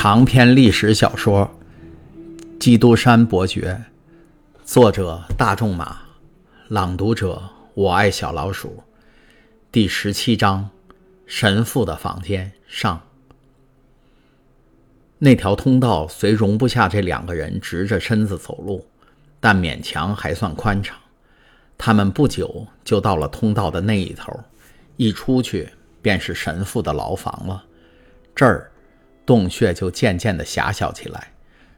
长篇历史小说《基督山伯爵》，作者大仲马，朗读者我爱小老鼠，第十七章：神父的房间上。那条通道虽容不下这两个人直着身子走路，但勉强还算宽敞。他们不久就到了通道的那一头，一出去便是神父的牢房了。这儿。洞穴就渐渐地狭小起来，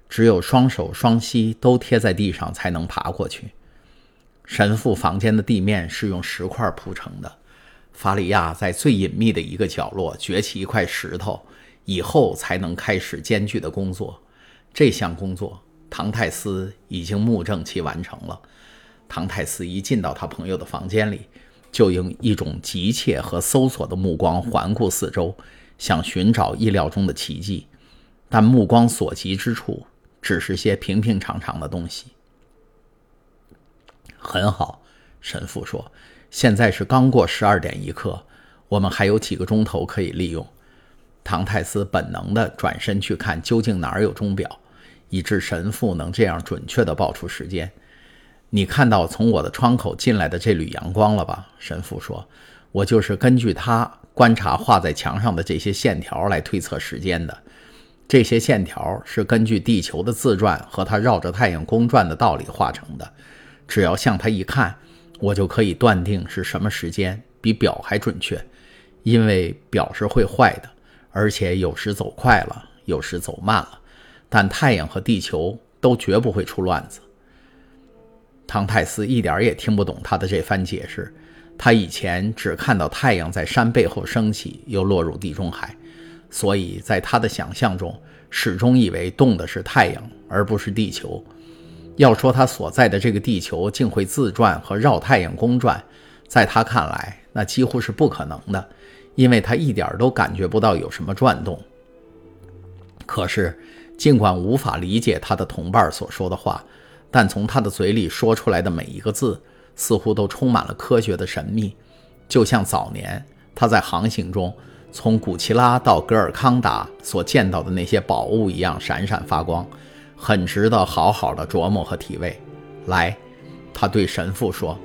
只有双手双膝都贴在地上才能爬过去。神父房间的地面是用石块铺成的。法里亚在最隐秘的一个角落掘起一块石头，以后才能开始艰巨的工作。这项工作，唐泰斯已经目证其完成了。唐泰斯一进到他朋友的房间里，就用一种急切和搜索的目光环顾四周。想寻找意料中的奇迹，但目光所及之处只是些平平常常的东西。很好，神父说：“现在是刚过十二点一刻，我们还有几个钟头可以利用。”唐泰斯本能地转身去看究竟哪儿有钟表，以致神父能这样准确地报出时间。你看到从我的窗口进来的这缕阳光了吧？神父说：“我就是根据他。”观察画在墙上的这些线条来推测时间的，这些线条是根据地球的自转和它绕着太阳公转的道理画成的。只要向它一看，我就可以断定是什么时间，比表还准确。因为表是会坏的，而且有时走快了，有时走慢了，但太阳和地球都绝不会出乱子。唐泰斯一点也听不懂他的这番解释。他以前只看到太阳在山背后升起，又落入地中海，所以在他的想象中，始终以为动的是太阳，而不是地球。要说他所在的这个地球竟会自转和绕太阳公转，在他看来，那几乎是不可能的，因为他一点都感觉不到有什么转动。可是，尽管无法理解他的同伴所说的话，但从他的嘴里说出来的每一个字。似乎都充满了科学的神秘，就像早年他在航行中从古奇拉到格尔康达所见到的那些宝物一样闪闪发光，很值得好好的琢磨和体味。来，他对神父说：“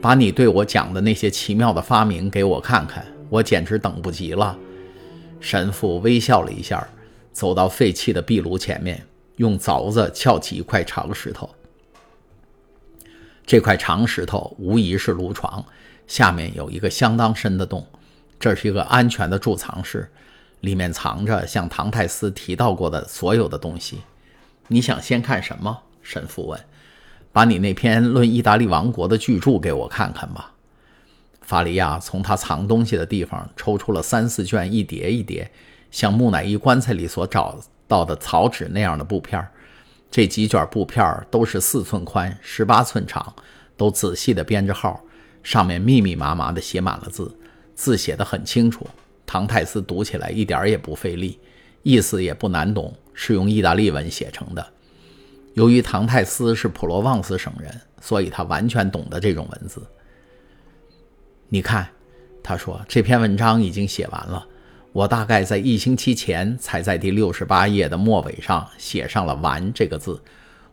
把你对我讲的那些奇妙的发明给我看看，我简直等不及了。”神父微笑了一下，走到废弃的壁炉前面，用凿子撬起一块长石头。这块长石头无疑是炉床，下面有一个相当深的洞，这是一个安全的贮藏室，里面藏着像唐泰斯提到过的所有的东西。你想先看什么？神父问。把你那篇论意大利王国的巨著给我看看吧。法里亚从他藏东西的地方抽出了三四卷，一叠一叠，像木乃伊棺材里所找到的草纸那样的布片儿。这几卷布片都是四寸宽、十八寸长，都仔细地编着号，上面密密麻麻地写满了字，字写得很清楚。唐泰斯读起来一点也不费力，意思也不难懂，是用意大利文写成的。由于唐泰斯是普罗旺斯省人，所以他完全懂得这种文字。你看，他说这篇文章已经写完了。我大概在一星期前才在第六十八页的末尾上写上了“完”这个字。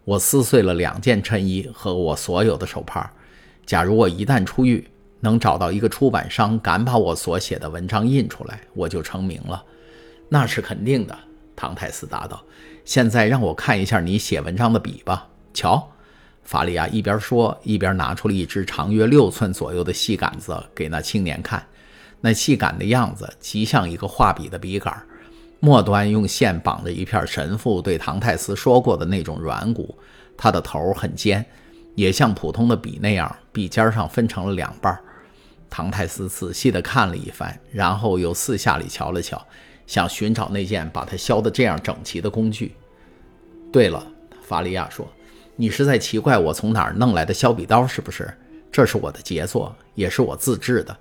我撕碎了两件衬衣和我所有的手帕。假如我一旦出狱，能找到一个出版商敢把我所写的文章印出来，我就成名了。那是肯定的，唐泰斯答道。现在让我看一下你写文章的笔吧。瞧，法利亚一边说，一边拿出了一支长约六寸左右的细杆子给那青年看。那细杆的样子极像一个画笔的笔杆，末端用线绑着一片神父对唐泰斯说过的那种软骨，它的头很尖，也像普通的笔那样，笔尖上分成了两半。唐泰斯仔细地看了一番，然后又四下里瞧了瞧，想寻找那件把它削得这样整齐的工具。对了，法利亚说：“你是在奇怪我从哪儿弄来的削笔刀是不是？这是我的杰作，也是我自制的。”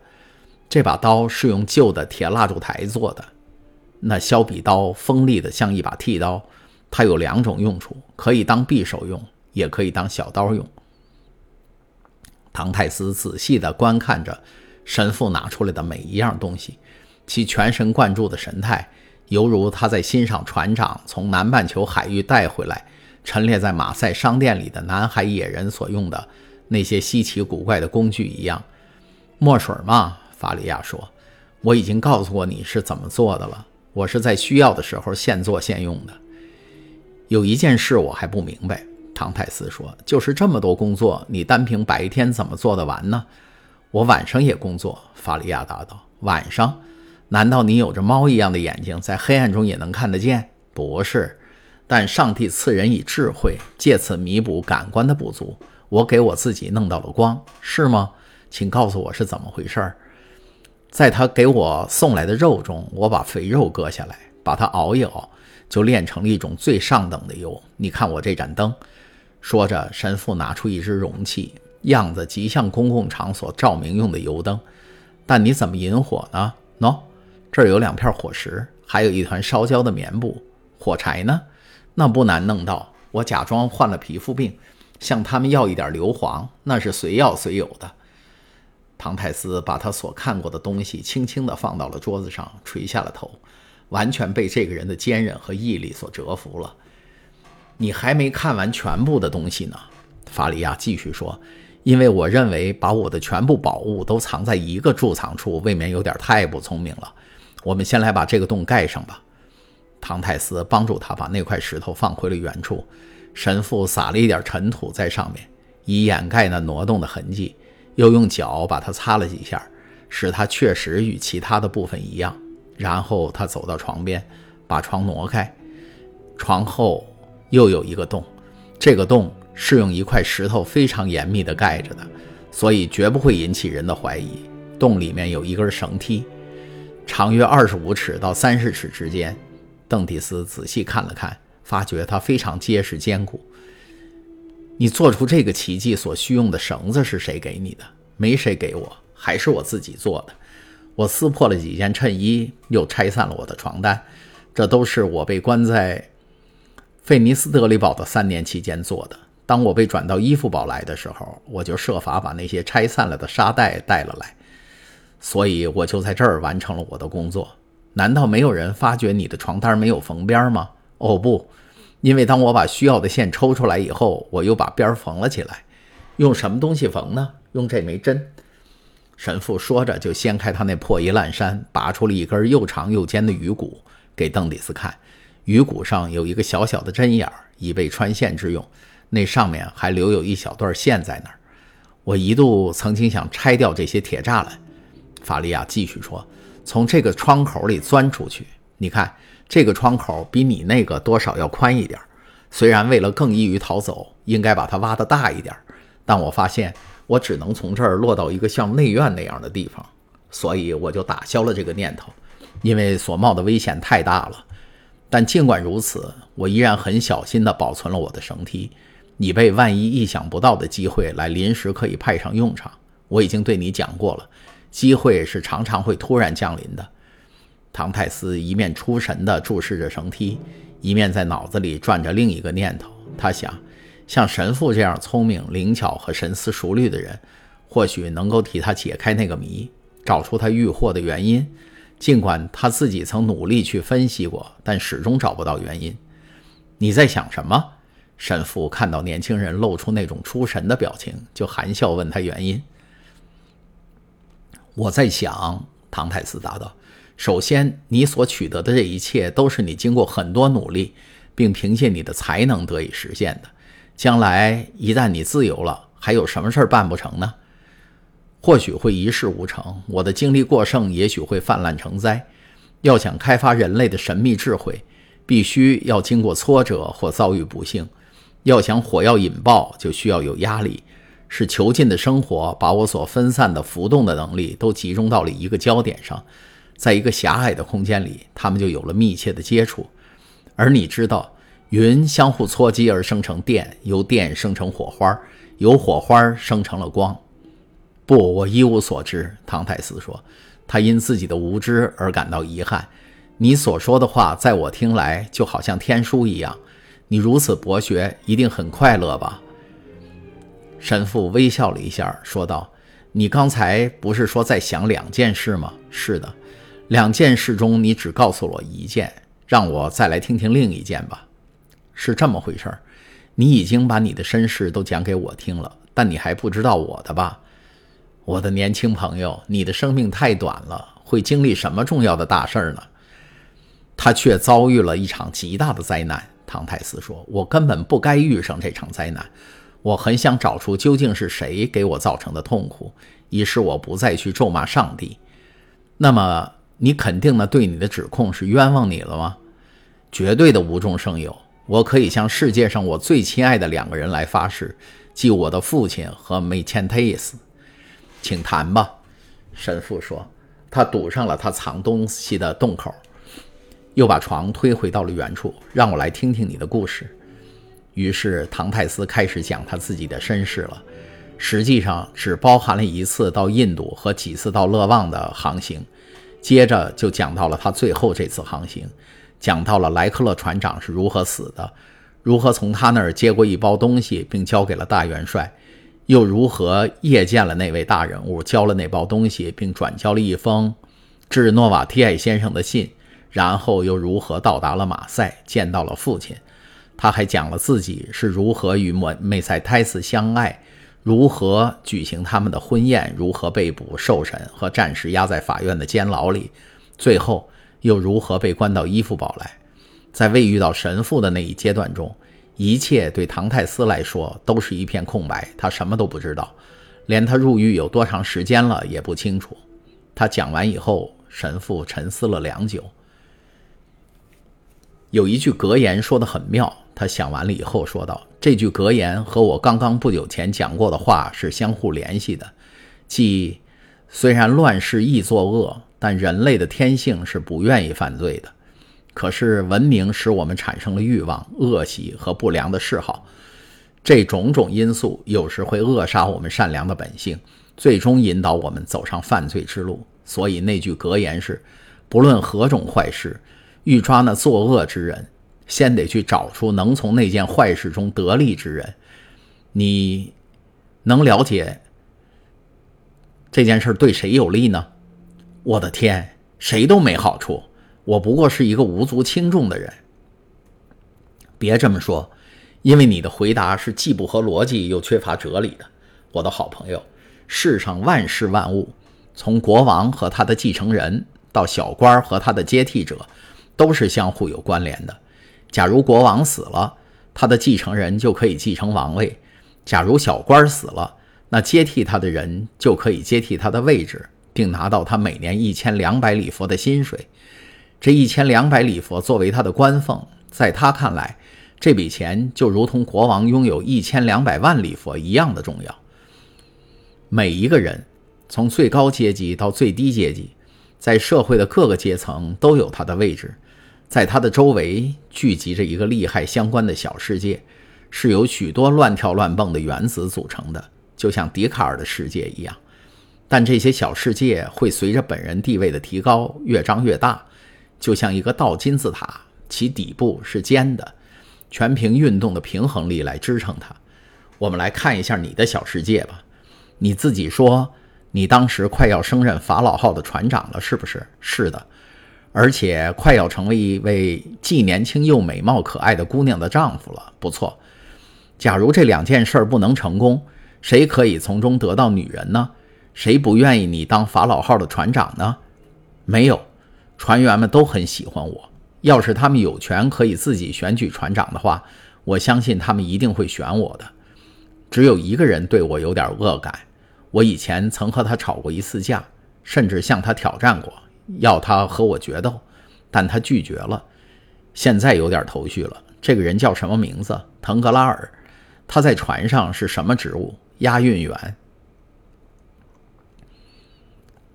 这把刀是用旧的铁蜡烛台做的，那削笔刀锋利的像一把剃刀，它有两种用处，可以当匕首用，也可以当小刀用。唐泰斯仔细地观看着神父拿出来的每一样东西，其全神贯注的神态，犹如他在欣赏船长从南半球海域带回来、陈列在马赛商店里的南海野人所用的那些稀奇古怪的工具一样。墨水嘛，法利亚说：“我已经告诉过你是怎么做的了。我是在需要的时候现做现用的。有一件事我还不明白。”唐泰斯说：“就是这么多工作，你单凭白天怎么做得完呢？”我晚上也工作。”法利亚答道。“晚上？难道你有着猫一样的眼睛，在黑暗中也能看得见？”“不是，但上帝赐人以智慧，借此弥补感官的不足。我给我自己弄到了光，是吗？请告诉我是怎么回事儿。”在他给我送来的肉中，我把肥肉割下来，把它熬一熬，就炼成了一种最上等的油。你看我这盏灯。说着，神父拿出一只容器，样子极像公共场所照明用的油灯。但你怎么引火呢？喏，这儿有两片火石，还有一团烧焦的棉布。火柴呢？那不难弄到。我假装患了皮肤病，向他们要一点硫磺，那是随要随有的。唐泰斯把他所看过的东西轻轻地放到了桌子上，垂下了头，完全被这个人的坚韧和毅力所折服了。你还没看完全部的东西呢，法里亚继续说：“因为我认为把我的全部宝物都藏在一个贮藏处，未免有点太不聪明了。我们先来把这个洞盖上吧。”唐泰斯帮助他把那块石头放回了原处，神父撒了一点尘土在上面，以掩盖那挪动的痕迹，又用脚把它擦了几下，使它确实与其他的部分一样。然后他走到床边，把床挪开，床后。又有一个洞，这个洞是用一块石头非常严密地盖着的，所以绝不会引起人的怀疑。洞里面有一根绳梯，长约二十五尺到三十尺之间。邓迪斯仔细看了看，发觉它非常结实坚固。你做出这个奇迹所需用的绳子是谁给你的？没谁给我，还是我自己做的。我撕破了几件衬衣，又拆散了我的床单，这都是我被关在。费尼斯德里堡的三年期间做的。当我被转到伊夫堡来的时候，我就设法把那些拆散了的沙袋带了来，所以我就在这儿完成了我的工作。难道没有人发觉你的床单没有缝边吗？哦不，因为当我把需要的线抽出来以后，我又把边缝了起来。用什么东西缝呢？用这枚针。神父说着就掀开他那破衣烂衫，拔出了一根又长又尖的鱼骨给邓里斯看。鱼骨上有一个小小的针眼儿，以备穿线之用。那上面还留有一小段线在那儿。我一度曾经想拆掉这些铁栅栏。法利亚继续说：“从这个窗口里钻出去。你看，这个窗口比你那个多少要宽一点。虽然为了更易于逃走，应该把它挖得大一点，但我发现我只能从这儿落到一个像内院那样的地方，所以我就打消了这个念头，因为所冒的危险太大了。”但尽管如此，我依然很小心地保存了我的绳梯，以备万一意想不到的机会来临时可以派上用场。我已经对你讲过了，机会是常常会突然降临的。唐泰斯一面出神地注视着绳梯，一面在脑子里转着另一个念头。他想，像神父这样聪明、灵巧和深思熟虑的人，或许能够替他解开那个谜，找出他遇祸的原因。尽管他自己曾努力去分析过，但始终找不到原因。你在想什么？神父看到年轻人露出那种出神的表情，就含笑问他原因。我在想，唐泰斯答道：“首先，你所取得的这一切都是你经过很多努力，并凭借你的才能得以实现的。将来一旦你自由了，还有什么事儿办不成呢？”或许会一事无成，我的精力过剩，也许会泛滥成灾。要想开发人类的神秘智慧，必须要经过挫折或遭遇不幸。要想火药引爆，就需要有压力。是囚禁的生活把我所分散的浮动的能力都集中到了一个焦点上，在一个狭隘的空间里，他们就有了密切的接触。而你知道，云相互搓击而生成电，由电生成火花，由火花生成了光。不，我一无所知。唐泰斯说，他因自己的无知而感到遗憾。你所说的话，在我听来就好像天书一样。你如此博学，一定很快乐吧？神父微笑了一下，说道：“你刚才不是说在想两件事吗？是的，两件事中，你只告诉我一件，让我再来听听另一件吧。是这么回事儿，你已经把你的身世都讲给我听了，但你还不知道我的吧？我的年轻朋友，你的生命太短了，会经历什么重要的大事儿呢？他却遭遇了一场极大的灾难。唐泰斯说：“我根本不该遇上这场灾难。我很想找出究竟是谁给我造成的痛苦，以使我不再去咒骂上帝。那么，你肯定的对你的指控是冤枉你了吗？绝对的无中生有。我可以向世界上我最亲爱的两个人来发誓，即我的父亲和梅千忒斯。请谈吧。”神父说。他堵上了他藏东西的洞口。又把床推回到了原处，让我来听听你的故事。于是唐泰斯开始讲他自己的身世了，实际上只包含了一次到印度和几次到勒旺的航行。接着就讲到了他最后这次航行，讲到了莱克勒船长是如何死的，如何从他那儿接过一包东西并交给了大元帅，又如何夜见了那位大人物，交了那包东西并转交了一封致诺瓦提埃先生的信。然后又如何到达了马赛，见到了父亲？他还讲了自己是如何与莫梅塞泰斯相爱，如何举行他们的婚宴，如何被捕、受审和暂时压在法院的监牢里，最后又如何被关到伊夫堡来。在未遇到神父的那一阶段中，一切对唐泰斯来说都是一片空白，他什么都不知道，连他入狱有多长时间了也不清楚。他讲完以后，神父沉思了良久。有一句格言说得很妙，他想完了以后说道：“这句格言和我刚刚不久前讲过的话是相互联系的，即虽然乱世易作恶，但人类的天性是不愿意犯罪的。可是文明使我们产生了欲望、恶习和不良的嗜好，这种种因素有时会扼杀我们善良的本性，最终引导我们走上犯罪之路。所以那句格言是：不论何种坏事。”欲抓那作恶之人，先得去找出能从那件坏事中得利之人。你能了解这件事对谁有利呢？我的天，谁都没好处。我不过是一个无足轻重的人。别这么说，因为你的回答是既不合逻辑又缺乏哲理的，我的好朋友。世上万事万物，从国王和他的继承人到小官和他的接替者。都是相互有关联的。假如国王死了，他的继承人就可以继承王位；假如小官死了，那接替他的人就可以接替他的位置，并拿到他每年一千两百里佛的薪水。这一千两百里佛作为他的官俸，在他看来，这笔钱就如同国王拥有一千两百万里佛一样的重要。每一个人，从最高阶级到最低阶级，在社会的各个阶层都有他的位置。在他的周围聚集着一个利害相关的小世界，是由许多乱跳乱蹦的原子组成的，就像笛卡尔的世界一样。但这些小世界会随着本人地位的提高越张越大，就像一个倒金字塔，其底部是尖的，全凭运动的平衡力来支撑它。我们来看一下你的小世界吧。你自己说，你当时快要升任法老号的船长了，是不是？是的。而且快要成为一位既年轻又美貌可爱的姑娘的丈夫了。不错，假如这两件事不能成功，谁可以从中得到女人呢？谁不愿意你当法老号的船长呢？没有，船员们都很喜欢我。要是他们有权可以自己选举船长的话，我相信他们一定会选我的。只有一个人对我有点恶感，我以前曾和他吵过一次架，甚至向他挑战过。要他和我决斗，但他拒绝了。现在有点头绪了。这个人叫什么名字？腾格拉尔。他在船上是什么职务？押运员。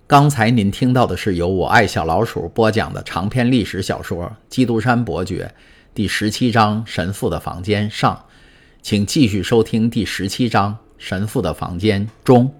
刚才您听到的是由我爱小老鼠播讲的长篇历史小说《基督山伯爵》第十七章《神父的房间》上，请继续收听第十七章《神父的房间》中。